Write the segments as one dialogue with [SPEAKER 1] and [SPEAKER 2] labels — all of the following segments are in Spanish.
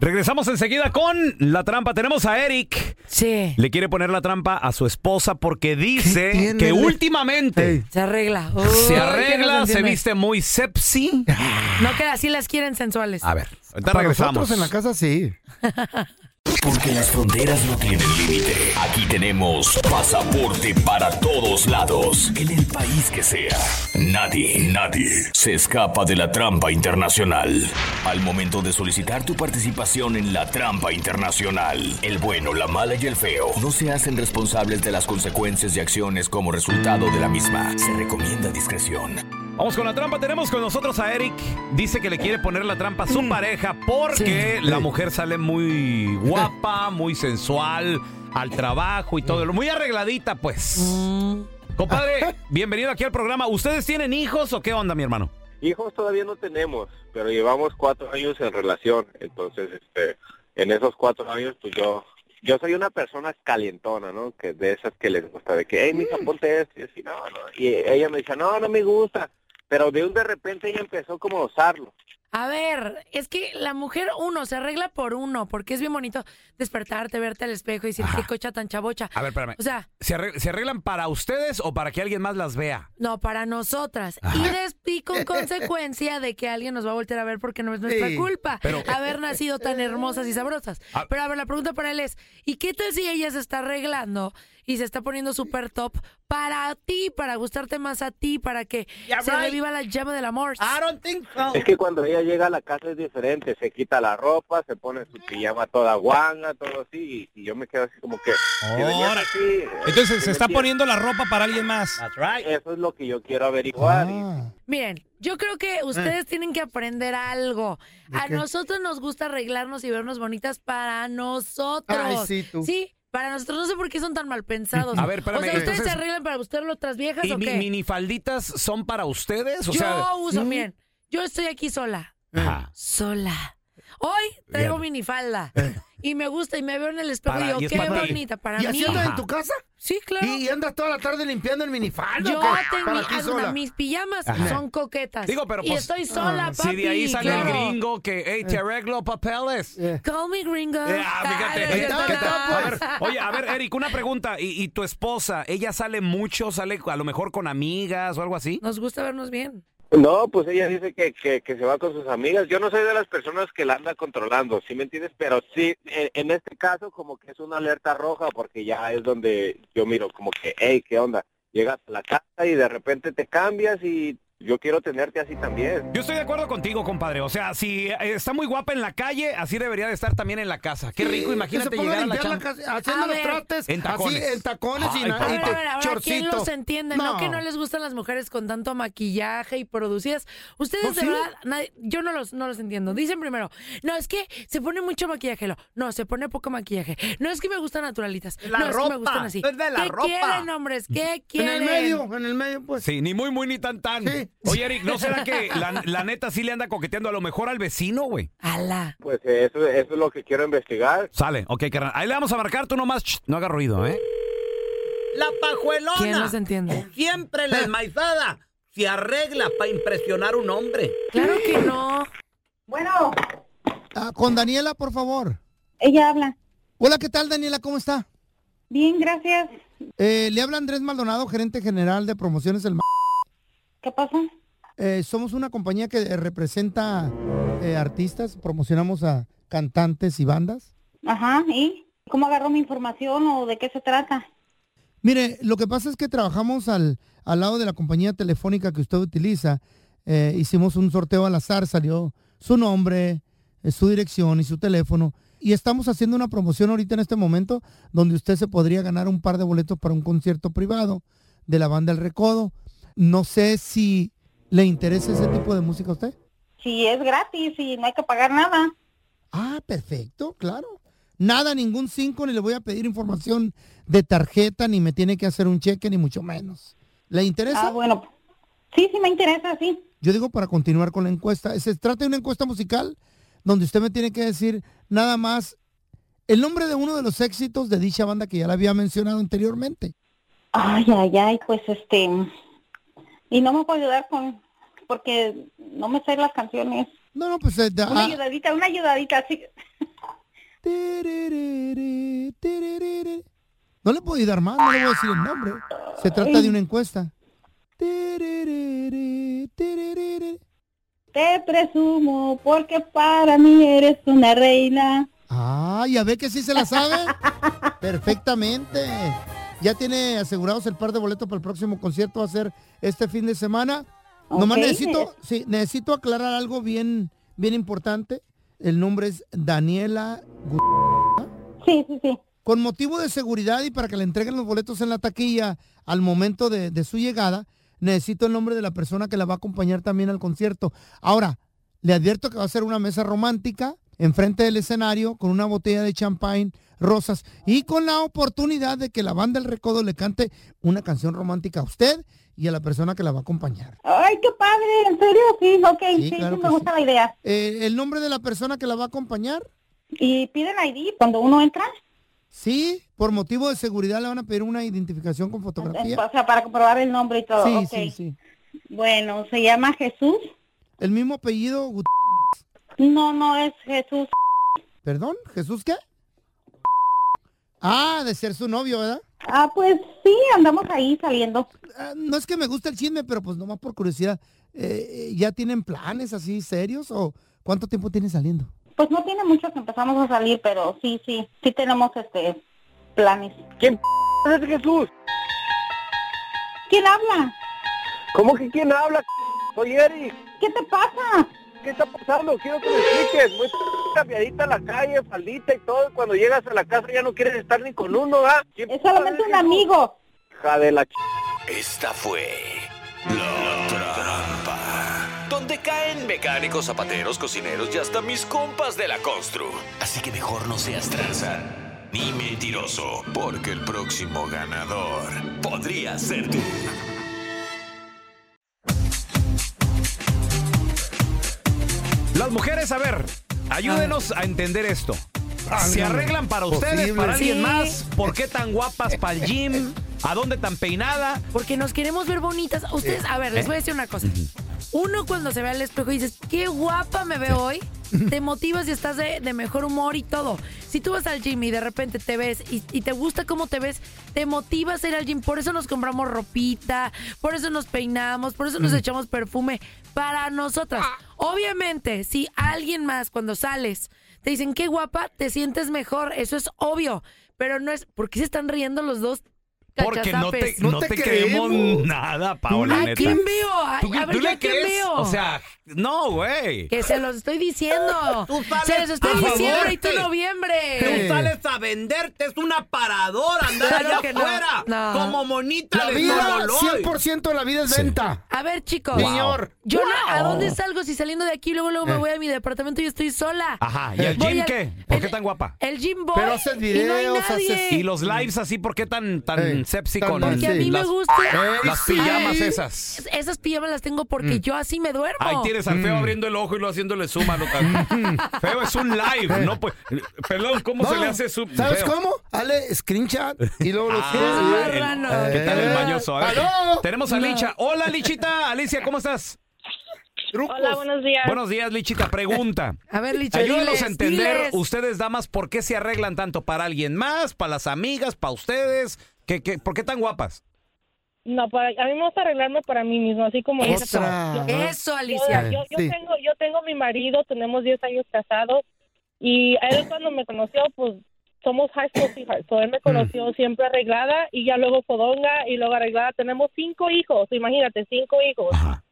[SPEAKER 1] Regresamos enseguida con la trampa. Tenemos a Eric.
[SPEAKER 2] Sí.
[SPEAKER 1] Le quiere poner la trampa a su esposa porque dice que últimamente
[SPEAKER 2] Se arregla.
[SPEAKER 1] se arregla, se viste muy sepsi.
[SPEAKER 2] No que así las quieren sensuales.
[SPEAKER 1] A ver, ahorita
[SPEAKER 3] Para
[SPEAKER 1] regresamos.
[SPEAKER 3] nosotros en la casa sí.
[SPEAKER 4] Porque las fronteras no tienen límite. Aquí tenemos pasaporte para todos lados. En el país que sea. Nadie, nadie se escapa de la trampa internacional. Al momento de solicitar tu participación en la trampa internacional, el bueno, la mala y el feo no se hacen responsables de las consecuencias y acciones como resultado de la misma. Se recomienda discreción.
[SPEAKER 1] Vamos con la trampa. Tenemos con nosotros a Eric. Dice que le quiere poner la trampa a su pareja porque la mujer sale muy guapa, muy sensual, al trabajo y todo. Muy arregladita, pues. Compadre, bienvenido aquí al programa. ¿Ustedes tienen hijos o qué onda, mi hermano?
[SPEAKER 5] Hijos todavía no tenemos, pero llevamos cuatro años en relación. Entonces, este, en esos cuatro años, pues yo, yo soy una persona calientona, ¿no? Que de esas que les gusta, de que, hey, mija, ponte esto. Y así, no, no. Y ella me dice, no, no me gusta. Pero de un de repente ella empezó como a usarlo.
[SPEAKER 2] A ver, es que la mujer, uno, se arregla por uno, porque es bien bonito despertarte, verte al espejo y decir, qué cocha tan chabocha.
[SPEAKER 1] A ver, espérame.
[SPEAKER 2] O sea,
[SPEAKER 1] ¿Se, arreg- se arreglan para ustedes o para que alguien más las vea?
[SPEAKER 2] no, para nosotras. Y, des- y con consecuencia de que alguien nos va a voltear a ver porque no es nuestra
[SPEAKER 3] Sí,
[SPEAKER 2] culpa
[SPEAKER 1] pero-
[SPEAKER 2] haber nacido tan hermosas y sabrosas.
[SPEAKER 1] Ah.
[SPEAKER 2] Pero a ver, la pregunta para él es, ¿y qué tal si ella se está arreglando y se está poniendo súper top para ti, para gustarte más a ti, para que
[SPEAKER 3] Yeah,
[SPEAKER 2] se
[SPEAKER 3] right.
[SPEAKER 2] reviva la llama del amor?
[SPEAKER 3] I don't think so.
[SPEAKER 5] Es que cuando ella llega a la casa es diferente. Se quita la ropa, se pone su pijama toda guanga, todo así. Y, y yo me quedo así como que...
[SPEAKER 6] Ahora.
[SPEAKER 5] así, eh,
[SPEAKER 6] Entonces se está poniendo la ropa para alguien más.
[SPEAKER 5] Eso es lo que yo quiero averiguar. y-
[SPEAKER 3] Ah.
[SPEAKER 2] Miren, yo creo que ustedes tienen que aprender algo. A
[SPEAKER 3] qué?
[SPEAKER 2] nosotros nos gusta arreglarnos y vernos bonitas para nosotros.
[SPEAKER 3] Ay, sí, tú.
[SPEAKER 2] Sí, para nosotros. No sé por qué son tan mal pensados.
[SPEAKER 1] A ver, espérame,
[SPEAKER 2] O sea, ¿ustedes
[SPEAKER 1] entonces-
[SPEAKER 2] se arreglan para buscar otras viejas
[SPEAKER 1] ¿Y
[SPEAKER 2] o
[SPEAKER 1] mi-
[SPEAKER 2] qué?
[SPEAKER 1] minifalditas son para ustedes? O
[SPEAKER 2] yo
[SPEAKER 1] sea,
[SPEAKER 2] uso, miren, yo estoy aquí sola.
[SPEAKER 1] Ajá.
[SPEAKER 2] Sola. Hoy traigo
[SPEAKER 1] Bien.
[SPEAKER 2] minifalda. Y me gusta y me veo en el espejo
[SPEAKER 1] Para-
[SPEAKER 2] y
[SPEAKER 1] y
[SPEAKER 2] digo,
[SPEAKER 1] es
[SPEAKER 2] qué
[SPEAKER 1] para ti.
[SPEAKER 2] bonita para
[SPEAKER 3] ¿Y
[SPEAKER 2] mí.
[SPEAKER 3] así andas en tu casa?
[SPEAKER 2] Sí, claro.
[SPEAKER 3] ¿Y andas toda la tarde limpiando el minifalda?
[SPEAKER 2] Yo
[SPEAKER 3] o qué?
[SPEAKER 2] tengo
[SPEAKER 3] Para
[SPEAKER 2] ah,
[SPEAKER 3] sola.
[SPEAKER 2] mis pijamas
[SPEAKER 1] Ajá.
[SPEAKER 2] son coquetas.
[SPEAKER 1] Digo, pero
[SPEAKER 2] y
[SPEAKER 1] pues,
[SPEAKER 2] estoy sola, papi.
[SPEAKER 1] si de ahí sale
[SPEAKER 2] claro.
[SPEAKER 1] el gringo que, hey, te arreglo papeles.
[SPEAKER 3] Eh.
[SPEAKER 2] Call me gringo.
[SPEAKER 1] Eh, ah, fíjate.
[SPEAKER 2] Ay,
[SPEAKER 1] ¿Qué tal, qué tal? A ver, oye, a ver, Eric, una pregunta. ¿Y, y tu esposa, ella sale mucho, sale a lo mejor con amigas o algo así?
[SPEAKER 2] Nos gusta vernos bien.
[SPEAKER 5] No, pues ella dice que, que, que se va con sus amigas. Yo no soy de las personas que la anda controlando, ¿sí me entiendes? Pero sí, en, en este caso como que es una alerta roja porque ya es donde yo miro como que, hey, ¿qué onda? Llegas a la casa y de repente te cambias y yo quiero tenerte así también.
[SPEAKER 1] Yo estoy de acuerdo contigo, compadre. O sea, si está muy guapa en la calle, así debería de estar también en la casa. Qué rico, imagínate llegar a la
[SPEAKER 3] limpiar
[SPEAKER 1] chamba.
[SPEAKER 3] casa, haciendo
[SPEAKER 2] A
[SPEAKER 3] los
[SPEAKER 2] ver.
[SPEAKER 3] trastes.
[SPEAKER 1] En tacones.
[SPEAKER 3] Así, en tacones y,
[SPEAKER 1] Ay,
[SPEAKER 3] na- y
[SPEAKER 2] Ahora,
[SPEAKER 3] te-
[SPEAKER 2] ahora, ahora, ¿quién
[SPEAKER 3] chorcito.
[SPEAKER 2] los entiende? No. que no les gustan las mujeres con tanto maquillaje y producidas. Ustedes,
[SPEAKER 3] ¿No,
[SPEAKER 2] de
[SPEAKER 3] sí?
[SPEAKER 2] verdad, nadie- yo no los, no los entiendo. Dicen primero, no, es que se pone mucho maquillaje. lo- No, se pone poco maquillaje. No, es que me gustan naturalitas.
[SPEAKER 3] La
[SPEAKER 2] no, es que me
[SPEAKER 3] ropa,
[SPEAKER 2] gustan así.
[SPEAKER 3] es de la
[SPEAKER 2] ¿Qué
[SPEAKER 3] ropa.
[SPEAKER 2] quieren, hombres? ¿Qué
[SPEAKER 3] En
[SPEAKER 2] quieren?
[SPEAKER 3] el medio, en el medio, pues.
[SPEAKER 1] Sí, ni muy, muy, ni tan, tan.
[SPEAKER 3] Sí.
[SPEAKER 1] Oye, Eric, ¿no será que la, la neta sí le anda coqueteando a lo mejor al vecino, güey?
[SPEAKER 2] Ala.
[SPEAKER 5] Pues eh, eso, eso es lo que quiero investigar.
[SPEAKER 1] Sale, ok, carnal. Ahí le vamos a marcar, tú nomás, ch, no haga ruido, ¿eh?
[SPEAKER 7] La pajuelona.
[SPEAKER 2] ¿Quién los entiende?
[SPEAKER 7] Siempre la enmaizada se arregla para impresionar a un hombre.
[SPEAKER 2] Claro que no.
[SPEAKER 8] Bueno,
[SPEAKER 3] Ah, con Daniela, por favor.
[SPEAKER 8] ella habla.
[SPEAKER 3] Hola, ¿qué tal, Daniela? ¿Cómo está?
[SPEAKER 8] Bien, gracias.
[SPEAKER 3] Eh, le habla Andrés Maldonado, gerente general de promociones del Ma-
[SPEAKER 8] ¿Qué pasa?
[SPEAKER 3] Eh, somos una compañía que eh, representa eh, artistas, promocionamos a cantantes y bandas.
[SPEAKER 8] Ajá, ¿y cómo agarró mi información o de qué se trata?
[SPEAKER 3] Mire, lo que pasa es que trabajamos al, al lado de la compañía telefónica que usted utiliza. Eh, hicimos un sorteo al azar, salió su nombre, su dirección y su teléfono. Y estamos haciendo una promoción ahorita en este momento donde usted se podría ganar un par de boletos para un concierto privado de la banda El Recodo. No sé si le interesa ese tipo de música a usted.
[SPEAKER 8] Si es gratis y no hay que pagar nada.
[SPEAKER 3] Ah, perfecto, claro. Nada, ningún cinco, ni le voy a pedir información de tarjeta, ni me tiene que hacer un cheque, ni mucho menos. ¿Le interesa?
[SPEAKER 8] Ah, bueno. Sí, sí me interesa, sí.
[SPEAKER 3] Yo digo para continuar con la encuesta. Se trata de una encuesta musical donde usted me tiene que decir nada más el nombre de uno de los éxitos de dicha banda que ya la había mencionado anteriormente.
[SPEAKER 8] Ay, ay, ay, pues este... Y no me puedo ayudar con... Porque no me sé las canciones.
[SPEAKER 3] No, no, pues... eh,
[SPEAKER 8] Una
[SPEAKER 3] ah,
[SPEAKER 8] ayudadita, una ayudadita, sí.
[SPEAKER 3] tiririrí, tiririrí. No le puedo ayudar más, no le voy a decir el nombre. Se trata de una encuesta.
[SPEAKER 8] Te presumo porque para mí eres una reina.
[SPEAKER 3] Ah, ya ve que sí se la sabe. Perfectamente. Ya tiene asegurados el par de boletos para el próximo concierto. Va a ser este fin de semana. Nomás
[SPEAKER 8] Ok.
[SPEAKER 3] necesito, sí, necesito aclarar algo bien, bien importante. El nombre es Daniela.
[SPEAKER 8] Sí, sí, sí.
[SPEAKER 3] Con motivo de seguridad y para que le entreguen los boletos en la taquilla al momento de, de su llegada, necesito el nombre de la persona que la va a acompañar también al concierto. Ahora, le advierto que va a ser una mesa romántica enfrente del escenario con una botella de champagne, rosas y con la oportunidad de que la banda El Recodo le cante una canción romántica a usted y a la persona que la va a acompañar.
[SPEAKER 8] Ay, qué padre, ¿en serio? Sí, ok,
[SPEAKER 3] Sí,
[SPEAKER 8] sí, me gusta la idea.
[SPEAKER 3] Eh, ¿El nombre de la persona que la va a acompañar?
[SPEAKER 8] ¿Y piden ID cuando uno entra?
[SPEAKER 3] Sí, por motivo de seguridad le van a pedir una identificación con fotografía.
[SPEAKER 8] O sea, para comprobar el nombre y todo.
[SPEAKER 3] Sí, sí, sí.
[SPEAKER 8] Bueno, ¿se llama Jesús?
[SPEAKER 3] El mismo apellido, Gut-
[SPEAKER 8] No, no es Jesús.
[SPEAKER 3] ¿Perdón? ¿Jesús qué? Ah, de ser su novio, ¿verdad?
[SPEAKER 8] Ah, pues sí, andamos ahí saliendo.
[SPEAKER 3] Ah, no es que me guste el chisme, pero pues nomás por curiosidad. Eh, eh, ¿Ya tienen planes así serios o cuánto tiempo tienen saliendo?
[SPEAKER 8] Pues no tiene mucho que empezamos a salir, pero sí, sí, sí tenemos este planes.
[SPEAKER 5] ¿Quién es Jesús?
[SPEAKER 8] ¿Quién habla?
[SPEAKER 5] ¿Cómo que quién habla? Soy Eric.
[SPEAKER 8] ¿Qué te pasa?
[SPEAKER 5] ¿Qué está pasando? Quiero que me expliques. Muy cambiadita a la calle, faldita y todo. y Cuando llegas a la casa ya no quieres estar ni con uno, ¿ah? ¿Quién
[SPEAKER 8] Es solamente un amigo.
[SPEAKER 5] Hija de la ch...
[SPEAKER 4] Esta fue la trampa. Donde caen mecánicos, zapateros, cocineros y hasta mis compas de la constru. Así que mejor no seas tranza ni mentiroso, porque el próximo ganador podría ser tú.
[SPEAKER 1] Las mujeres, a ver, ayúdenos a entender esto. ¿Se arreglan para ustedes,
[SPEAKER 3] Posible.
[SPEAKER 1] para alguien
[SPEAKER 2] Sí.
[SPEAKER 1] más? ¿Por qué tan guapas para el gym? ¿A dónde tan peinada?
[SPEAKER 2] Porque nos queremos ver bonitas. Ustedes, a ver, les voy a decir una cosa. Uno cuando se ve al espejo y dices, qué guapa me veo hoy, te motivas y estás de, de mejor humor y todo. Si tú vas al gym y de repente te ves y, y te gusta cómo te ves, te motivas a ir al gym. Por eso nos compramos ropita, por eso nos peinamos, por eso nos echamos perfume para nosotras. Obviamente, si alguien más cuando sales te dicen, qué guapa, te sientes mejor. Eso es obvio. Pero no es, ¿por qué se están riendo los dos
[SPEAKER 1] Porque no te, no
[SPEAKER 3] No
[SPEAKER 1] te
[SPEAKER 3] te
[SPEAKER 1] creemos
[SPEAKER 3] creemos.
[SPEAKER 1] nada, Paola,
[SPEAKER 2] ¿A
[SPEAKER 1] neta.
[SPEAKER 2] quién veo? Ay,
[SPEAKER 1] ¿Tú,
[SPEAKER 2] a ver,
[SPEAKER 1] tú
[SPEAKER 2] ¿yo
[SPEAKER 1] le
[SPEAKER 2] a quién
[SPEAKER 1] crees?
[SPEAKER 2] veo?
[SPEAKER 1] O sea, no, güey.
[SPEAKER 2] Que se los estoy diciendo.
[SPEAKER 7] Tú sales
[SPEAKER 2] Se los estoy
[SPEAKER 7] a
[SPEAKER 2] diciendo en
[SPEAKER 7] sí.
[SPEAKER 2] noviembre.
[SPEAKER 7] Tú sales a venderte, es una paradora andar
[SPEAKER 2] Claro
[SPEAKER 7] allá
[SPEAKER 2] que
[SPEAKER 7] afuera.
[SPEAKER 2] No.
[SPEAKER 7] Como monita
[SPEAKER 3] La
[SPEAKER 7] de
[SPEAKER 3] vida,
[SPEAKER 7] Nololoy.
[SPEAKER 3] 100% de la vida es venta.
[SPEAKER 2] A ver, chicos.
[SPEAKER 3] Señor.
[SPEAKER 2] Yo no- ¿a dónde salgo si saliendo de aquí luego luego me
[SPEAKER 3] Eh.
[SPEAKER 2] voy a mi departamento y estoy sola?
[SPEAKER 1] Ajá, ¿y el
[SPEAKER 2] Voy
[SPEAKER 1] gym
[SPEAKER 2] al-
[SPEAKER 1] qué? ¿Por qué tan guapa?
[SPEAKER 2] El gym voy
[SPEAKER 3] Pero haces
[SPEAKER 2] y no hay
[SPEAKER 3] videos,
[SPEAKER 2] nadie.
[SPEAKER 3] haces-
[SPEAKER 1] Y los lives así, ¿por qué tan, tan
[SPEAKER 3] Ey,
[SPEAKER 1] sepsi
[SPEAKER 3] tan-
[SPEAKER 1] con
[SPEAKER 3] tan-
[SPEAKER 2] Porque a
[SPEAKER 3] Sí.
[SPEAKER 2] mí me
[SPEAKER 1] las,
[SPEAKER 2] gusta.
[SPEAKER 1] las
[SPEAKER 3] sí.
[SPEAKER 1] pijamas esas?
[SPEAKER 2] Es- Esas pijamas las tengo porque yo así me duermo.
[SPEAKER 1] Ahí tienes al feo abriendo el ojo y lo haciéndole zoom a lo tan- Feo es un live, no pues. Perdón, ¿cómo se le hace zoom?
[SPEAKER 3] ¿Sabes
[SPEAKER 1] Feo?
[SPEAKER 3] cómo? Dale screenshot y luego lo
[SPEAKER 1] Ah. ¿Qué tal el
[SPEAKER 3] Eh.
[SPEAKER 1] mañoso? A ver,
[SPEAKER 3] ¡Aló!
[SPEAKER 1] tenemos a
[SPEAKER 2] No.
[SPEAKER 1] Licha. Hola, Lichita. Alicia, ¿cómo estás?
[SPEAKER 3] Trucos.
[SPEAKER 9] Hola, buenos días.
[SPEAKER 1] Buenos días, Lichita. Pregunta.
[SPEAKER 2] A ver, Licha,
[SPEAKER 1] Ayúdanos
[SPEAKER 2] diles,
[SPEAKER 1] a entender,
[SPEAKER 2] diles.
[SPEAKER 1] ustedes damas, por qué se arreglan tanto para alguien más, para las amigas, para ustedes. ¿Qué, qué, ¿Por qué tan guapas?
[SPEAKER 9] No, para, a mí me gusta arreglarme para mí mismo, así como
[SPEAKER 2] Eso.
[SPEAKER 9] Yo-
[SPEAKER 2] eso,
[SPEAKER 9] yo,
[SPEAKER 2] Alicia.
[SPEAKER 9] yo, yo
[SPEAKER 3] Sí.
[SPEAKER 9] tengo, yo tengo mi marido, tenemos 10 años casados y a él cuando me conoció, pues somos high school sweethearts. So, él me conoció siempre arreglada y ya luego fodonga y luego arreglada. Tenemos cinco hijos, imagínate, cinco hijos.
[SPEAKER 1] Ajá.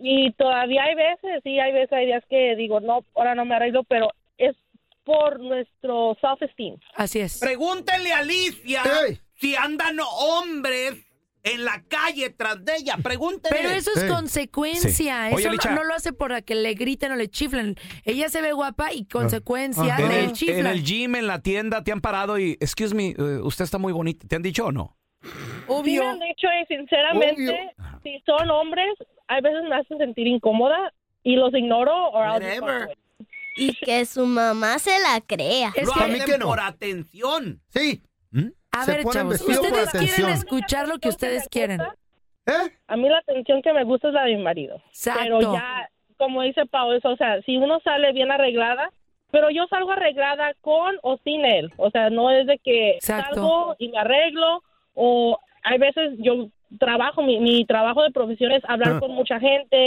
[SPEAKER 9] Y todavía hay veces, sí, hay veces, hay días que digo, no, ahora no me arreglo, pero es por nuestro self-esteem.
[SPEAKER 2] Así es.
[SPEAKER 7] Pregúntenle a Alicia. Si andan hombres en la calle tras de ella. Pregúntenle.
[SPEAKER 2] Pero eso es consecuencia.
[SPEAKER 1] Sí. Oye,
[SPEAKER 2] eso no- no, lo hace por que le griten o le chiflen. Ella se ve guapa y consecuencia
[SPEAKER 3] Ajá.
[SPEAKER 1] En
[SPEAKER 2] del
[SPEAKER 1] el, en
[SPEAKER 2] chiflan.
[SPEAKER 1] el gym, en la tienda, te han parado y, excuse me, eh, usted está muy bonita. ¿Te han dicho o no?
[SPEAKER 9] Sí
[SPEAKER 2] Obvio.
[SPEAKER 9] me han dicho y sinceramente, si son hombres, a veces me hacen sentir incómoda y los ignoro o.
[SPEAKER 10] Y que su mamá se la crea.
[SPEAKER 2] Es
[SPEAKER 7] Lo
[SPEAKER 2] que-
[SPEAKER 3] a mí
[SPEAKER 7] hacen
[SPEAKER 3] que no.
[SPEAKER 7] por atención.
[SPEAKER 3] Sí.
[SPEAKER 2] A
[SPEAKER 3] se
[SPEAKER 2] ver,
[SPEAKER 3] ponen
[SPEAKER 2] chavos,
[SPEAKER 3] vestido por
[SPEAKER 2] ustedes quieren
[SPEAKER 3] atención.
[SPEAKER 2] escuchar lo que ustedes quieren.
[SPEAKER 3] ¿Eh?
[SPEAKER 9] A mí la atención que me gusta es la de mi marido.
[SPEAKER 2] Exacto.
[SPEAKER 9] Pero ya, como dice Pau, eso, o sea, si uno sale bien arreglada, pero yo salgo arreglada con o sin él. O sea, no es de que
[SPEAKER 2] Exacto.
[SPEAKER 9] salgo y me arreglo o hay veces yo trabajo, mi, mi trabajo de profesión es hablar
[SPEAKER 3] Ah.
[SPEAKER 9] con mucha gente,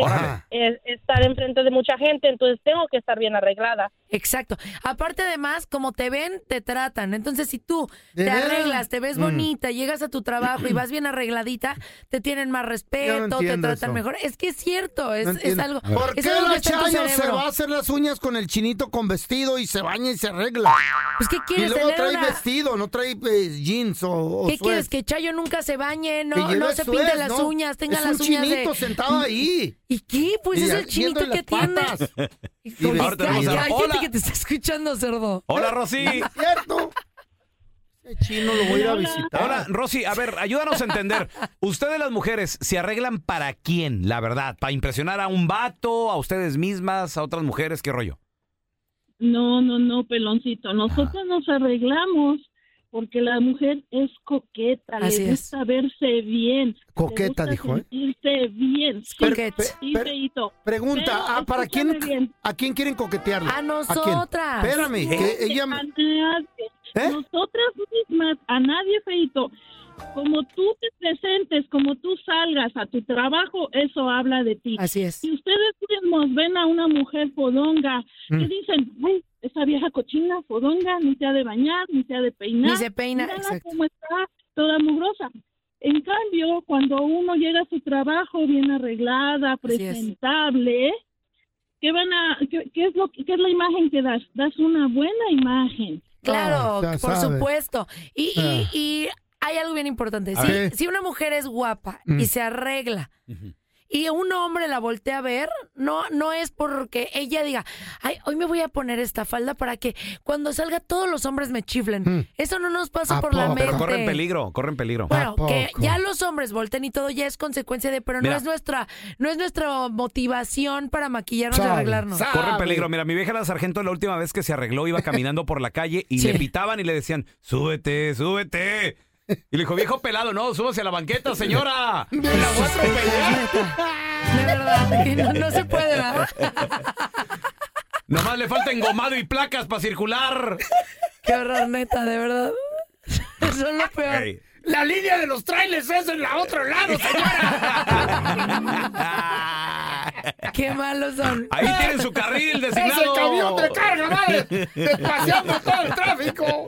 [SPEAKER 9] es estar enfrente de mucha gente, entonces tengo que estar bien arreglada.
[SPEAKER 2] Exacto. Aparte, además, como te ven, te tratan. Entonces, si tú
[SPEAKER 3] ¿De
[SPEAKER 2] te
[SPEAKER 3] veras?
[SPEAKER 2] arreglas, te ves
[SPEAKER 3] Mm.
[SPEAKER 2] bonita, llegas a tu trabajo y vas bien arregladita, te tienen más respeto, te tratan
[SPEAKER 3] eso.
[SPEAKER 2] mejor. Es que es cierto, es,
[SPEAKER 3] No
[SPEAKER 2] es
[SPEAKER 3] entiendo.
[SPEAKER 2] algo.
[SPEAKER 3] ¿Por
[SPEAKER 2] es
[SPEAKER 3] qué
[SPEAKER 2] algo
[SPEAKER 3] la Chayo se va a hacer las uñas con el chinito con vestido y se baña y se arregla?
[SPEAKER 2] Pues, ¿qué
[SPEAKER 3] Y
[SPEAKER 2] quieres
[SPEAKER 3] luego
[SPEAKER 2] tener
[SPEAKER 3] trae
[SPEAKER 2] una-
[SPEAKER 3] vestido, no trae eh, jeans o, o
[SPEAKER 2] ¿Qué quieres? Que Chayo nunca se bañe, no, no se pinte las
[SPEAKER 3] ¿no?
[SPEAKER 2] uñas, tenga
[SPEAKER 3] es
[SPEAKER 2] las
[SPEAKER 3] un
[SPEAKER 2] uñas
[SPEAKER 3] chinito
[SPEAKER 2] de...
[SPEAKER 3] sentado ahí.
[SPEAKER 2] ¿Y qué? Pues
[SPEAKER 3] Y
[SPEAKER 2] es el chinito que tiene.
[SPEAKER 3] patas.
[SPEAKER 2] Ay,
[SPEAKER 1] Ahora tenemos a-
[SPEAKER 2] cállate
[SPEAKER 1] Hola.
[SPEAKER 2] que te está escuchando, cerdo.
[SPEAKER 1] Hola, Rosy.
[SPEAKER 3] ¿Cierto? Ese chino lo voy a ir a visitar.
[SPEAKER 1] Hola, Rosy, a ver, ayúdanos a entender. Ustedes las mujeres se arreglan para quién, la verdad, para impresionar a un vato, a ustedes mismas, a otras mujeres, qué rollo.
[SPEAKER 11] No, no, no, peloncito. Nosotros nos arreglamos porque la mujer es coqueta,
[SPEAKER 2] Así
[SPEAKER 11] le
[SPEAKER 2] es.
[SPEAKER 11] gusta verse bien. le
[SPEAKER 3] Coqueta,
[SPEAKER 11] gusta
[SPEAKER 3] dijo, ¿eh?
[SPEAKER 11] Sentirse bien. Sí,
[SPEAKER 2] Coqueta.
[SPEAKER 11] sí.
[SPEAKER 3] Pregunta,
[SPEAKER 11] Pero,
[SPEAKER 3] ¿ah, ¿para quién,
[SPEAKER 11] bien.
[SPEAKER 3] a quién quieren coquetearle?
[SPEAKER 2] A nosotras.
[SPEAKER 3] Espérame, que ella...
[SPEAKER 11] A nadie.
[SPEAKER 3] ¿Eh?
[SPEAKER 11] Nosotras mismas, a nadie, feito. Como tú te presentes, como tú salgas a tu trabajo, eso habla de ti.
[SPEAKER 2] Así es.
[SPEAKER 11] Si ustedes mismos ven a una mujer fodonga,
[SPEAKER 3] Mm.
[SPEAKER 11] ¿qué dicen? Ay, esa vieja cochina, fodonga, ni se ha de bañar, ni se ha de peinar.
[SPEAKER 2] Ni se peina, exacto.
[SPEAKER 11] cómo está, toda mugrosa. En cambio, cuando uno llega a su trabajo bien arreglada, presentable, ¿qué van a, qué, qué es lo, qué es la imagen que das? Das una buena imagen.
[SPEAKER 2] Claro,
[SPEAKER 3] Ah,
[SPEAKER 2] por
[SPEAKER 3] sabe.
[SPEAKER 2] supuesto. Y, y-
[SPEAKER 3] Ah.
[SPEAKER 2] y hay algo bien importante.
[SPEAKER 3] A
[SPEAKER 2] Si, una mujer es guapa
[SPEAKER 3] Mm.
[SPEAKER 2] y se arregla y un hombre la voltea a ver, no, no es porque ella diga, ay, hoy me voy a poner esta falda para que cuando salga todos los hombres me chiflen.
[SPEAKER 3] Mm.
[SPEAKER 2] Eso no nos pasa
[SPEAKER 3] ¿A
[SPEAKER 2] por la mente.
[SPEAKER 1] Pero corren peligro, corren peligro.
[SPEAKER 2] Bueno,
[SPEAKER 3] ¿A
[SPEAKER 2] que ya los hombres volten y todo ya es consecuencia de, pero
[SPEAKER 1] Mira.
[SPEAKER 2] no es nuestra, no es nuestra motivación para maquillarnos y arreglarnos.
[SPEAKER 3] sabe.
[SPEAKER 1] Corren peligro. Mira, mi vieja la sargento la última vez que se arregló iba caminando por la calle y
[SPEAKER 2] Sí.
[SPEAKER 1] le pitaban y le decían, súbete, súbete. Y le dijo, viejo pelado, no, súbase a la banqueta, señora.
[SPEAKER 3] Me la voy a atropellar.
[SPEAKER 2] De verdad, que no, no se puede, ¿verdad?
[SPEAKER 1] Nomás le falta engomado y placas para circular.
[SPEAKER 2] Qué horror, neta, de verdad. Eso es lo peor.
[SPEAKER 3] La línea de los trailers es en la otro lado,
[SPEAKER 2] Qué malos son.
[SPEAKER 1] Ahí tienen su carril designado.
[SPEAKER 3] camión de carga va de- despaciando todo el tráfico.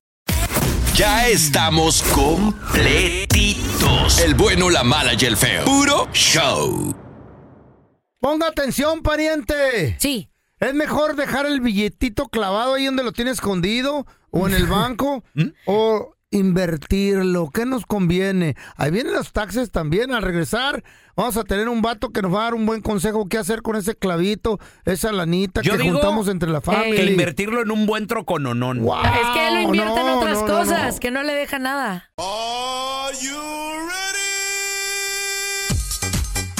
[SPEAKER 12] Ya estamos completitos. El bueno, la mala y el feo. Puro show.
[SPEAKER 3] Ponga atención, pariente.
[SPEAKER 2] Sí.
[SPEAKER 3] ¿Es mejor dejar el billetito clavado ahí donde lo tiene escondido o en el banco o invertirlo? ¿Qué nos conviene? Ahí vienen los taxes también. Al regresar vamos a tener un vato que nos va a dar un buen consejo qué hacer con ese clavito, esa lanita
[SPEAKER 1] Yo
[SPEAKER 3] que
[SPEAKER 1] digo
[SPEAKER 3] juntamos entre la familia.
[SPEAKER 1] que invertirlo en un buen trocononón.
[SPEAKER 2] Es que él lo invierte en otras
[SPEAKER 3] no, no,
[SPEAKER 2] cosas,
[SPEAKER 3] no.
[SPEAKER 2] que no le deja nada.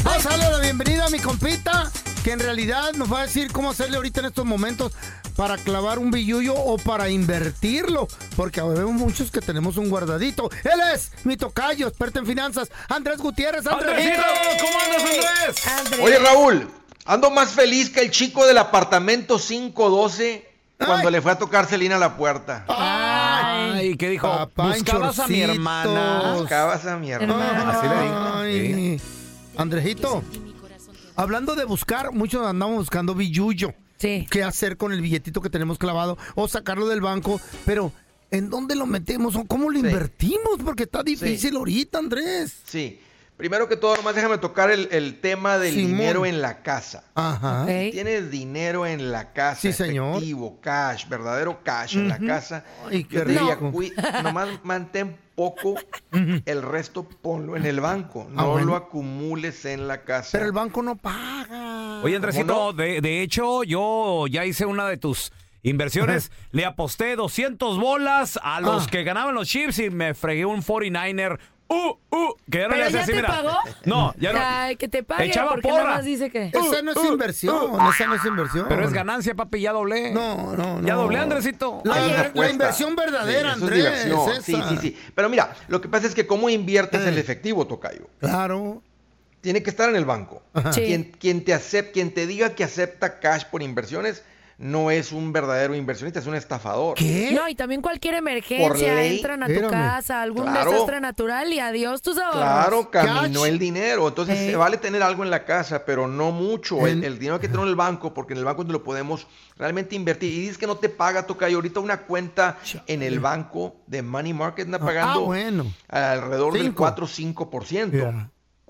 [SPEAKER 3] Vamos a darle la bienvenida a mi compita, que en realidad nos va a decir cómo hacerle ahorita en estos momentos para clavar un billullo o para invertirlo, porque vemos muchos que tenemos un guardadito. Él es mi tocayo, experto en finanzas, Andrés Gutiérrez. Andrés,
[SPEAKER 1] ¿cómo andas, Andrés?
[SPEAKER 13] Oye, Raúl, ando más feliz que el chico del apartamento 512 cuando le fue a tocar Celina a la puerta.
[SPEAKER 1] Ay, ¿qué dijo? Buscabas a mi hermana.
[SPEAKER 13] Buscabas a mi hermana.
[SPEAKER 1] Así le dijo.
[SPEAKER 3] Ay, Andrejito, hablando de buscar, muchos andamos buscando billullo. ¿Qué hacer con el billetito que tenemos clavado? O sacarlo del banco, pero ¿en dónde lo metemos? ¿O cómo lo invertimos? Porque está difícil ahorita, Andrés.
[SPEAKER 13] Sí. Primero que todo, nomás déjame tocar el, el tema del
[SPEAKER 3] Simón.
[SPEAKER 13] dinero en la casa.
[SPEAKER 3] Ajá.
[SPEAKER 13] Si tienes dinero en la casa,
[SPEAKER 3] Sí, señor.
[SPEAKER 13] efectivo, cash, verdadero cash en la casa,
[SPEAKER 3] Ay, qué
[SPEAKER 13] yo te diría,
[SPEAKER 3] rico.
[SPEAKER 13] cui- nomás mantén poco, el resto ponlo en el banco. No
[SPEAKER 3] Ah, bueno.
[SPEAKER 13] lo acumules en la casa.
[SPEAKER 3] Pero el banco no paga.
[SPEAKER 1] Oye, Andresito, de, de hecho, yo ya hice una de tus inversiones. Le aposté 200 bolas a los
[SPEAKER 2] Ah.
[SPEAKER 1] que ganaban los chips y me fregué un 49er. ¡Uh, uh! Que ya no le
[SPEAKER 2] ¿Pero
[SPEAKER 1] hace
[SPEAKER 2] ya
[SPEAKER 1] así,
[SPEAKER 2] te
[SPEAKER 1] mira.
[SPEAKER 2] pagó?
[SPEAKER 1] No, ya no.
[SPEAKER 2] Ay, que te pague,
[SPEAKER 1] Echaba
[SPEAKER 2] porque
[SPEAKER 1] porra.
[SPEAKER 2] nada más dice que...
[SPEAKER 3] Esa no es inversión, esa no es inversión.
[SPEAKER 1] Pero es ganancia, papi, ya doblé.
[SPEAKER 3] No, no, no.
[SPEAKER 1] Ya doblé, Andresito.
[SPEAKER 3] La, inversión verdadera,
[SPEAKER 13] Sí, es
[SPEAKER 3] Andrés. es
[SPEAKER 13] Sí, sí, sí. Pero mira, lo que pasa es que cómo inviertes el efectivo, Tocayo.
[SPEAKER 3] Claro.
[SPEAKER 13] Tiene que estar en el banco.
[SPEAKER 3] Sí.
[SPEAKER 13] Quien, quien te acep- quien te diga que acepta cash por inversiones no es un verdadero inversionista, es un estafador.
[SPEAKER 2] No, y también cualquier emergencia,
[SPEAKER 13] ley,
[SPEAKER 2] entran a tu
[SPEAKER 13] espérame.
[SPEAKER 2] casa, algún
[SPEAKER 13] Claro.
[SPEAKER 2] desastre natural y adiós tus ahorros.
[SPEAKER 13] Claro, caminó
[SPEAKER 2] Catch.
[SPEAKER 13] el dinero. Entonces
[SPEAKER 2] Eh.
[SPEAKER 13] se vale tener algo en la casa, pero no mucho. El, el dinero hay que tener en el banco, porque en el banco lo podemos realmente invertir. Y dices que no te paga, Tocayo. Ahorita una cuenta en el banco de Money Market anda
[SPEAKER 3] Ah,
[SPEAKER 13] pagando
[SPEAKER 3] bueno.
[SPEAKER 13] alrededor del
[SPEAKER 3] Cinco.
[SPEAKER 13] 4 o 5%.
[SPEAKER 3] Ya.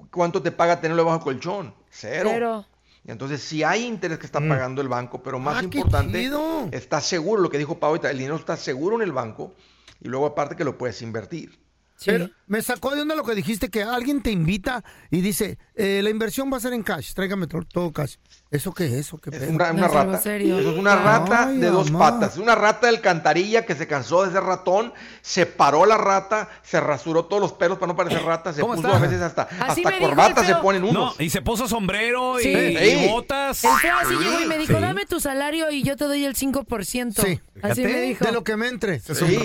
[SPEAKER 13] ¿Cuánto te paga tenerlo bajo colchón? Cero.
[SPEAKER 2] Cero.
[SPEAKER 13] Y Entonces, sí hay interés que está pagando el banco, pero más
[SPEAKER 3] Mm. Ah,
[SPEAKER 13] importante, está seguro, lo que dijo Pau ahorita, el dinero está seguro en el banco y luego aparte que lo puedes invertir.
[SPEAKER 3] Pero, Me sacó de onda lo que dijiste, que alguien te invita y dice, eh, la inversión va a ser en cash, tráigame to- todo cash. ¿Eso qué es? ¿Eso qué
[SPEAKER 13] Es una, una rata. Eso es una rata
[SPEAKER 3] Ay,
[SPEAKER 13] de dos
[SPEAKER 3] mamá.
[SPEAKER 13] patas. Una rata de alcantarilla que se cansó de ser ratón, se paró la rata, se rasuró todos los pelos para no parecer rata, se
[SPEAKER 1] ¿Cómo
[SPEAKER 13] puso
[SPEAKER 1] está?
[SPEAKER 13] a veces hasta,
[SPEAKER 2] Así
[SPEAKER 13] hasta
[SPEAKER 2] me dijo el
[SPEAKER 13] corbata se ponen
[SPEAKER 1] No,
[SPEAKER 13] unos.
[SPEAKER 1] y se puso sombrero y,
[SPEAKER 2] Sí.
[SPEAKER 1] y botas.
[SPEAKER 2] El feo así llegó y me dijo,
[SPEAKER 1] Sí.
[SPEAKER 2] dame tu salario y yo te doy el 5%.
[SPEAKER 3] Sí.
[SPEAKER 2] Así me dijo.
[SPEAKER 3] De lo que me entre.
[SPEAKER 13] Sí, sí.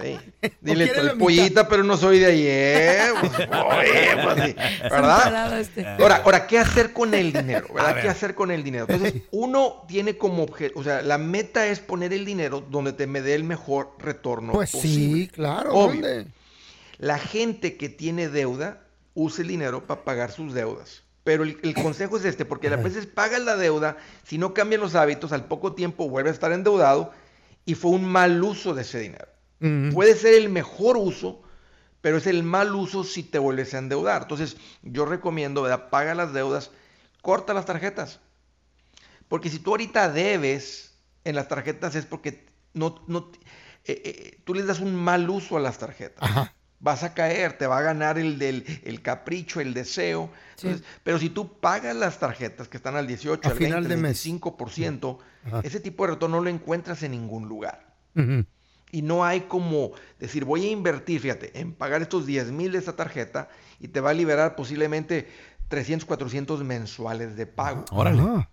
[SPEAKER 13] Sí. Dile. Pollita, pero no soy de ayer. Pues, oye, pues, ¿verdad?
[SPEAKER 2] este.
[SPEAKER 13] Ahora, ahora, ¿qué hacer con el dinero? ¿Verdad?
[SPEAKER 1] ver.
[SPEAKER 13] ¿Qué hacer con el dinero? Entonces, uno tiene como objeto, o sea, la meta es poner el dinero donde te me dé el mejor retorno
[SPEAKER 3] Pues
[SPEAKER 13] posible.
[SPEAKER 3] sí, claro.
[SPEAKER 13] Obvio.
[SPEAKER 3] ¿dónde?
[SPEAKER 13] La gente que tiene deuda usa el dinero para pagar sus deudas. Pero el, el consejo es este, porque a veces pagas la deuda, si no cambian los hábitos, al poco tiempo vuelve a estar endeudado y fue un mal uso de ese dinero. Puede ser el mejor uso, pero es el mal uso si te vuelves a endeudar. Entonces, yo recomiendo, ¿verdad? Paga las deudas, corta las tarjetas. Porque si tú ahorita debes en las tarjetas es porque no, no, eh, eh, tú les das un mal uso a las tarjetas. Vas a caer, te va a ganar el del el capricho, el deseo. Entonces, pero si tú pagas las tarjetas que están al 18,
[SPEAKER 3] A
[SPEAKER 13] al
[SPEAKER 3] final
[SPEAKER 13] 20,
[SPEAKER 3] de mes.
[SPEAKER 13] 25%,
[SPEAKER 3] Ajá.
[SPEAKER 13] ese tipo de retorno no lo encuentras en ningún lugar. Y no hay como decir, voy a invertir, fíjate, en pagar estos 10 mil de esta tarjeta y te va a liberar posiblemente 300, 400 mensuales de pago.
[SPEAKER 1] Órale.
[SPEAKER 3] Ah.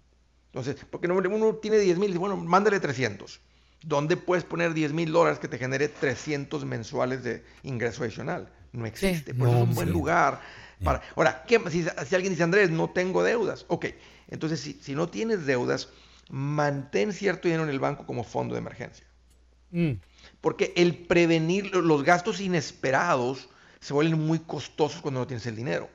[SPEAKER 13] Entonces, porque no- uno tiene 10 mil, bueno, mándale 300. ¿Dónde puedes poner 10 mil dólares que te genere 300 mensuales de ingreso adicional? No existe. Por eso es un buen
[SPEAKER 3] sí.
[SPEAKER 13] lugar. Para... Ahora, ¿qué- si, si alguien dice, Andrés, no tengo deudas. Ok, entonces si, si no tienes deudas, mantén cierto dinero en el banco como fondo de emergencia.
[SPEAKER 3] Mm.
[SPEAKER 13] Porque el prevenir lo- los gastos inesperados se vuelven muy costosos cuando no tienes el dinero.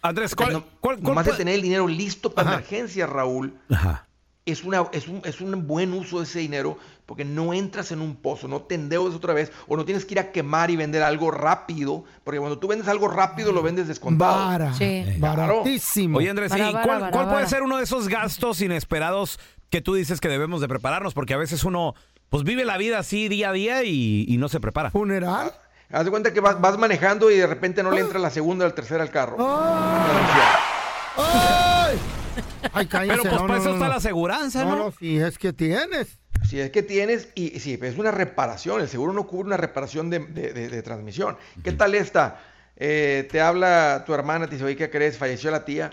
[SPEAKER 1] Andrés, ¿cuál,
[SPEAKER 13] No-
[SPEAKER 1] cuál- cuál
[SPEAKER 13] nomás de tener el dinero listo para emergencias, Raúl,
[SPEAKER 1] Ajá.
[SPEAKER 13] es, una, es, un, es un buen uso de ese dinero porque no entras en un pozo, no te endeudas otra vez o no tienes que ir a quemar y vender algo rápido, porque cuando tú vendes algo rápido lo vendes descontado.
[SPEAKER 3] Vara.
[SPEAKER 2] Sí.
[SPEAKER 3] Baratísimo.
[SPEAKER 1] Oye, Andrés, ¿y
[SPEAKER 2] Bara, bara,
[SPEAKER 1] cuál,
[SPEAKER 2] bara,
[SPEAKER 1] cuál puede
[SPEAKER 2] bara.
[SPEAKER 1] ser uno de esos gastos inesperados que tú dices que debemos de prepararnos? Porque a veces uno pues vive la vida así día a día y, y no se prepara.
[SPEAKER 3] ¿Funeral?
[SPEAKER 13] Haz de cuenta que vas, vas manejando y de repente no le entra la segunda o la tercera al carro.
[SPEAKER 3] ¡Ay! Ay, cállense,
[SPEAKER 1] Pero pues
[SPEAKER 3] no,
[SPEAKER 1] para
[SPEAKER 3] no,
[SPEAKER 1] eso
[SPEAKER 3] no,
[SPEAKER 1] está
[SPEAKER 3] no.
[SPEAKER 1] la aseguranza,
[SPEAKER 3] No,
[SPEAKER 1] ¿no?
[SPEAKER 3] no, si es que tienes.
[SPEAKER 13] Si es que tienes, y sí, es una reparación, el seguro no cubre una reparación de, de- de- de transmisión. ¿Qué tal esta? Eh, te habla tu hermana, te dice, oye, ¿qué crees? Falleció la tía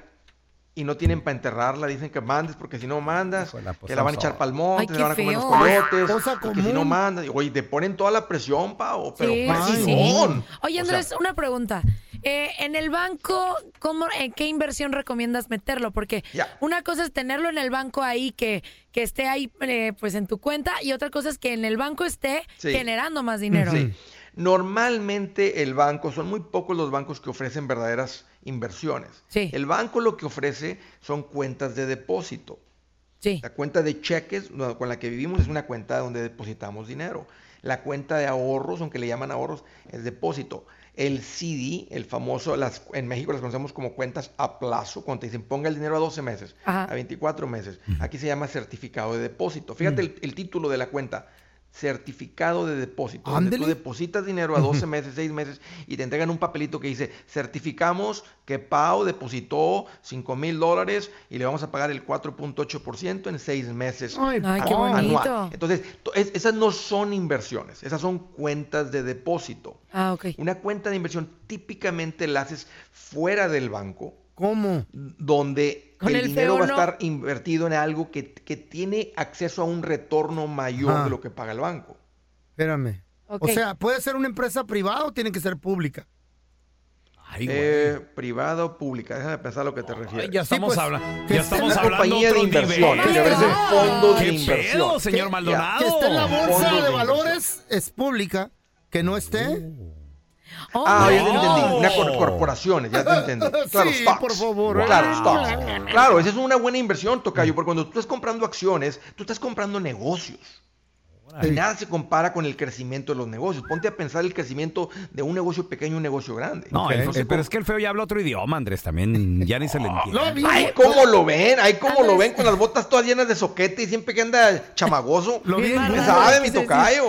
[SPEAKER 13] y no tienen para enterrarla, dicen que mandes, porque si no mandas, que la van a echar pa'l monte, se la van a comer los coyotes,
[SPEAKER 3] Cosa
[SPEAKER 13] que si no mandas, y, oye, te ponen toda la presión, Pao, pero
[SPEAKER 2] Sí,
[SPEAKER 13] pues,
[SPEAKER 2] sí, sí.
[SPEAKER 13] presión.
[SPEAKER 2] Oye,
[SPEAKER 13] O sea,
[SPEAKER 2] Andrés, una pregunta. Eh, en el banco, ¿cómo, ¿en qué inversión recomiendas meterlo? Porque una cosa es tenerlo en el banco ahí, que, que esté ahí eh, pues en tu cuenta, y otra cosa es que en el banco esté
[SPEAKER 13] Sí.
[SPEAKER 2] generando más dinero.
[SPEAKER 13] Sí. Normalmente el banco, son muy pocos los bancos que ofrecen verdaderas inversiones.
[SPEAKER 2] Sí.
[SPEAKER 13] El banco lo que ofrece son cuentas de depósito.
[SPEAKER 2] Sí.
[SPEAKER 13] La cuenta de cheques con la que vivimos es una cuenta donde depositamos dinero. La cuenta de ahorros, aunque le llaman ahorros, es depósito. El CD, el famoso, las, en México las conocemos como cuentas a plazo, cuando te dicen ponga el dinero a 12 meses,
[SPEAKER 2] Ajá.
[SPEAKER 13] a 24 meses. Aquí se llama certificado de depósito. Fíjate el, el título de la cuenta. Certificado de depósito. Donde tú depositas dinero a 12 meses, 6 meses y te entregan un papelito que dice certificamos que Pau depositó 5 mil dólares y le vamos a pagar el 4.8% en 6 meses
[SPEAKER 3] Ay,
[SPEAKER 2] qué
[SPEAKER 13] anual.
[SPEAKER 2] bonito.
[SPEAKER 13] Entonces, to- es- esas no son inversiones, esas son cuentas de depósito.
[SPEAKER 2] Ah, ok.
[SPEAKER 13] Una cuenta de inversión típicamente la haces fuera del banco,
[SPEAKER 3] ¿Cómo?
[SPEAKER 13] donde el,
[SPEAKER 2] el
[SPEAKER 13] dinero va a
[SPEAKER 2] ¿no?
[SPEAKER 13] estar invertido en algo que, que tiene acceso a un retorno mayor de lo que paga el banco.
[SPEAKER 3] Espérame. O sea, ¿puede ser una empresa privada o tiene que ser pública?
[SPEAKER 1] Ay, güey.
[SPEAKER 13] Eh, privada o pública, déjame pensar a lo que te refieres.
[SPEAKER 1] Ay, ya estamos
[SPEAKER 3] pues,
[SPEAKER 1] hablando. Ya estamos
[SPEAKER 13] Una
[SPEAKER 1] hablando
[SPEAKER 13] compañía de inversión,
[SPEAKER 1] nivel.
[SPEAKER 13] que ofrece fondos de
[SPEAKER 1] ¿Qué
[SPEAKER 13] inversión.
[SPEAKER 1] pedo, señor. Maldonado?
[SPEAKER 3] Que esté en la bolsa de,
[SPEAKER 13] de inversión.
[SPEAKER 3] valores es pública. Que no esté.
[SPEAKER 2] Oh,
[SPEAKER 13] Ah, ya te entendí. Una cor- corporaciones, ya te entendí. Claro,
[SPEAKER 3] Sí,
[SPEAKER 13] stocks.
[SPEAKER 3] por favor.
[SPEAKER 13] Claro, stocks. Claro, esa es una buena inversión, Tocayo, porque cuando tú estás comprando acciones, tú estás comprando negocios. Y nada se compara con el crecimiento de los negocios. Ponte a pensar el crecimiento de un negocio pequeño y un negocio grande.
[SPEAKER 1] No, pero es que el feo ya habla otro idioma, Andrés, también ya ni se le entiende.
[SPEAKER 13] Ay, cómo lo ven, ay, cómo lo ven con las botas todas llenas de soquete y siempre que anda chamagoso.
[SPEAKER 2] Lo vi en
[SPEAKER 13] ¿Qué
[SPEAKER 2] Google.
[SPEAKER 13] sabe, mi
[SPEAKER 2] Sí, sí, sí.
[SPEAKER 13] tocayo?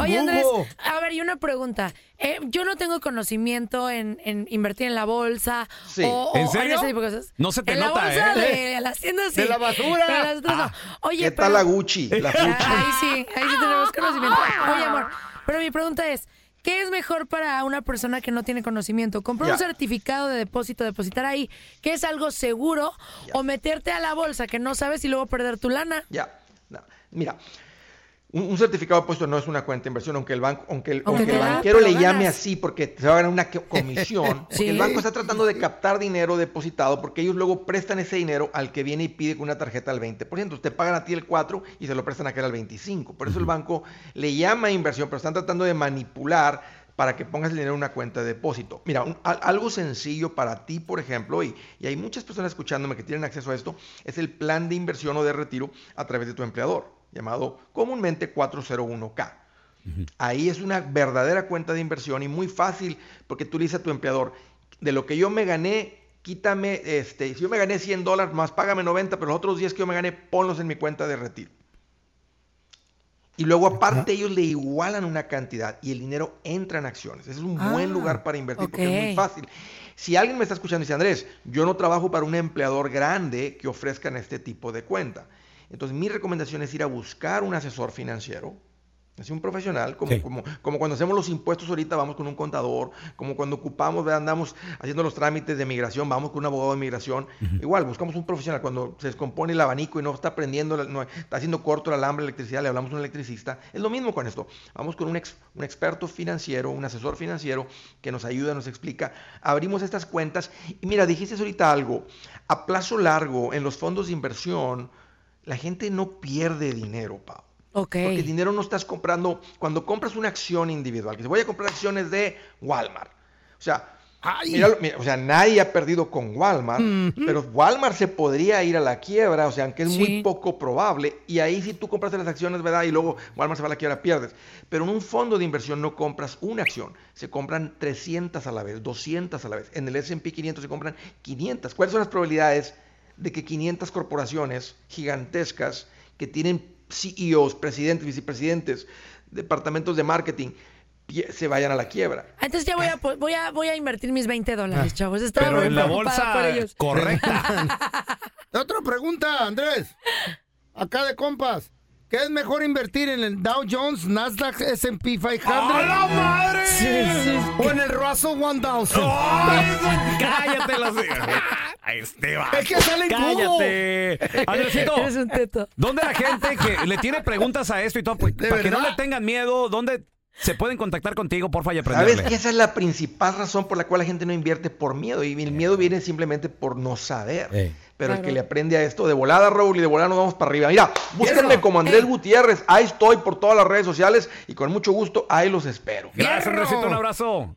[SPEAKER 2] Oye, Andrés, a ver, y una pregunta. Eh, yo no tengo conocimiento en, en invertir en la bolsa
[SPEAKER 13] Sí.
[SPEAKER 2] o, o
[SPEAKER 1] ¿En serio?
[SPEAKER 2] ese tipo de cosas.
[SPEAKER 1] No se te
[SPEAKER 2] en
[SPEAKER 1] nota,
[SPEAKER 2] la bolsa
[SPEAKER 1] ¿eh?
[SPEAKER 2] de las tiendas sí.
[SPEAKER 13] De la basura.
[SPEAKER 2] Pero las otras no.
[SPEAKER 13] Ah,
[SPEAKER 2] Oye,
[SPEAKER 13] ¿Qué
[SPEAKER 2] pero...
[SPEAKER 13] tal la Gucci? La Gucci.
[SPEAKER 2] Ahí sí, ahí sí tenemos conocimiento. Oye, amor, pero mi pregunta es, ¿qué es mejor para una persona que no tiene conocimiento? ¿Comprar un
[SPEAKER 13] Ya.
[SPEAKER 2] certificado de depósito, depositar ahí, que es algo seguro, o meterte a la bolsa que no sabes y luego perder tu lana?
[SPEAKER 13] Ya, no. mira, un, un certificado de puesto no es una cuenta de inversión, aunque el banco, aunque el,
[SPEAKER 2] Aunque
[SPEAKER 13] aunque
[SPEAKER 2] te
[SPEAKER 13] el
[SPEAKER 2] da,
[SPEAKER 13] banquero le llame
[SPEAKER 2] ganas.
[SPEAKER 13] así porque se va a ganar una comisión, porque
[SPEAKER 2] Sí.
[SPEAKER 13] el banco está tratando de captar dinero depositado porque ellos luego prestan ese dinero al que viene y pide con una tarjeta al 20%. Te pagan a ti el 4 y se lo prestan a aquel al 25. Por eso el banco le llama inversión, pero están tratando de manipular para que pongas el dinero en una cuenta de depósito. Mira, un- algo sencillo para ti, por ejemplo, y, y hay muchas personas escuchándome que tienen acceso a esto, es el plan de inversión o de retiro a través de tu empleador, llamado comúnmente 401k. Ahí es una verdadera cuenta de inversión y muy fácil porque tú le dices a tu empleador, de lo que yo me gané, quítame, este, si yo me gané 100 dólares más, págame 90, pero los otros 10 que yo me gané, ponlos en mi cuenta de retiro. Y luego aparte ellos le igualan una cantidad y el dinero entra en acciones. Ese es un buen
[SPEAKER 2] Ah,
[SPEAKER 13] lugar para invertir porque es muy fácil. Si alguien me está escuchando y dice, Andrés, yo no trabajo para un empleador grande que ofrezcan este tipo de cuenta. Entonces mi recomendación es ir a buscar un asesor financiero, es un profesional, como, como, como cuando hacemos los impuestos ahorita vamos con un contador, como cuando ocupamos, ¿verdad? andamos haciendo los trámites de migración, vamos con un abogado de migración. Igual, buscamos un profesional. Cuando se descompone el abanico y no está prendiendo, no, está haciendo corto el alambre de electricidad, le hablamos a un electricista. Es lo mismo con esto. Vamos con un, ex- un experto financiero, un asesor financiero que nos ayuda, nos explica. Abrimos estas cuentas y mira, dijiste ahorita algo. A plazo largo, en los fondos de inversión, la gente no pierde dinero, Pau. Porque el dinero no estás comprando. Cuando compras una acción individual, que voy a comprar acciones de Walmart. O sea, mira, mira, o sea, nadie ha perdido con Walmart, pero Walmart se podría ir a la quiebra, o sea, aunque es muy poco probable. Y ahí si tú compras las acciones, ¿verdad? Y luego Walmart se va a la quiebra, pierdes. Pero en un fondo de inversión no compras una acción, se compran 300 a la vez, 200 a la vez. En el S&P 500 se compran 500. ¿Cuáles son las probabilidades de que 500 corporaciones gigantescas que tienen CEOs, presidentes, vicepresidentes, departamentos de marketing, se vayan a la quiebra?
[SPEAKER 2] Entonces ya voy a, voy a, voy a invertir mis 20 dólares, chavos. Estaba
[SPEAKER 13] Ah. Pero
[SPEAKER 2] muy
[SPEAKER 13] en la bolsa
[SPEAKER 2] por ellos.
[SPEAKER 3] Otra pregunta, Andrés. Acá de compas. ¿Qué es mejor invertir en el Dow Jones, Nasdaq, S&P 500?
[SPEAKER 1] ¡A la madre!
[SPEAKER 3] O en el Russell 1000.
[SPEAKER 1] Cállate los Este va.
[SPEAKER 3] Es que sale en
[SPEAKER 1] Cállate. Andresito.
[SPEAKER 2] Eres un teto.
[SPEAKER 1] ¿Dónde la gente que le tiene preguntas a esto y todo, pues, para que no le tengan miedo, dónde se pueden contactar contigo, porfa, y
[SPEAKER 13] ¿Sabes
[SPEAKER 1] aprenderle?
[SPEAKER 13] que esa es la principal razón por la cual la gente no invierte por miedo? Y el miedo viene simplemente por no saber. Pero el que le aprende a esto, de volada, Raúl, y de volada nos vamos para arriba. Mira, búsquenme como Andrés Gutiérrez. Ahí estoy por todas las redes sociales y con mucho gusto ahí los espero.
[SPEAKER 1] Gracias, Andresito, un abrazo.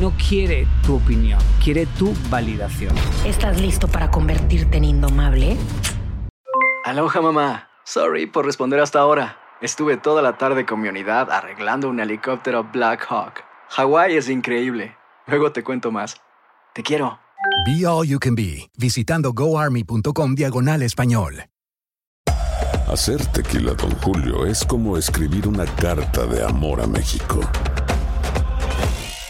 [SPEAKER 14] no quiere tu opinión, quiere tu validación.
[SPEAKER 15] ¿Estás listo para convertirte en indomable?
[SPEAKER 16] Aloha mamá. Sorry por responder hasta ahora. Estuve toda la tarde con mi unidad arreglando un helicóptero Black Hawk. Hawái es increíble. Luego te cuento más. Te quiero.
[SPEAKER 17] Be All You Can Be, visitando goarmy.com diagonal español.
[SPEAKER 18] Hacer tequila, Don Julio, es como escribir una carta de amor a México.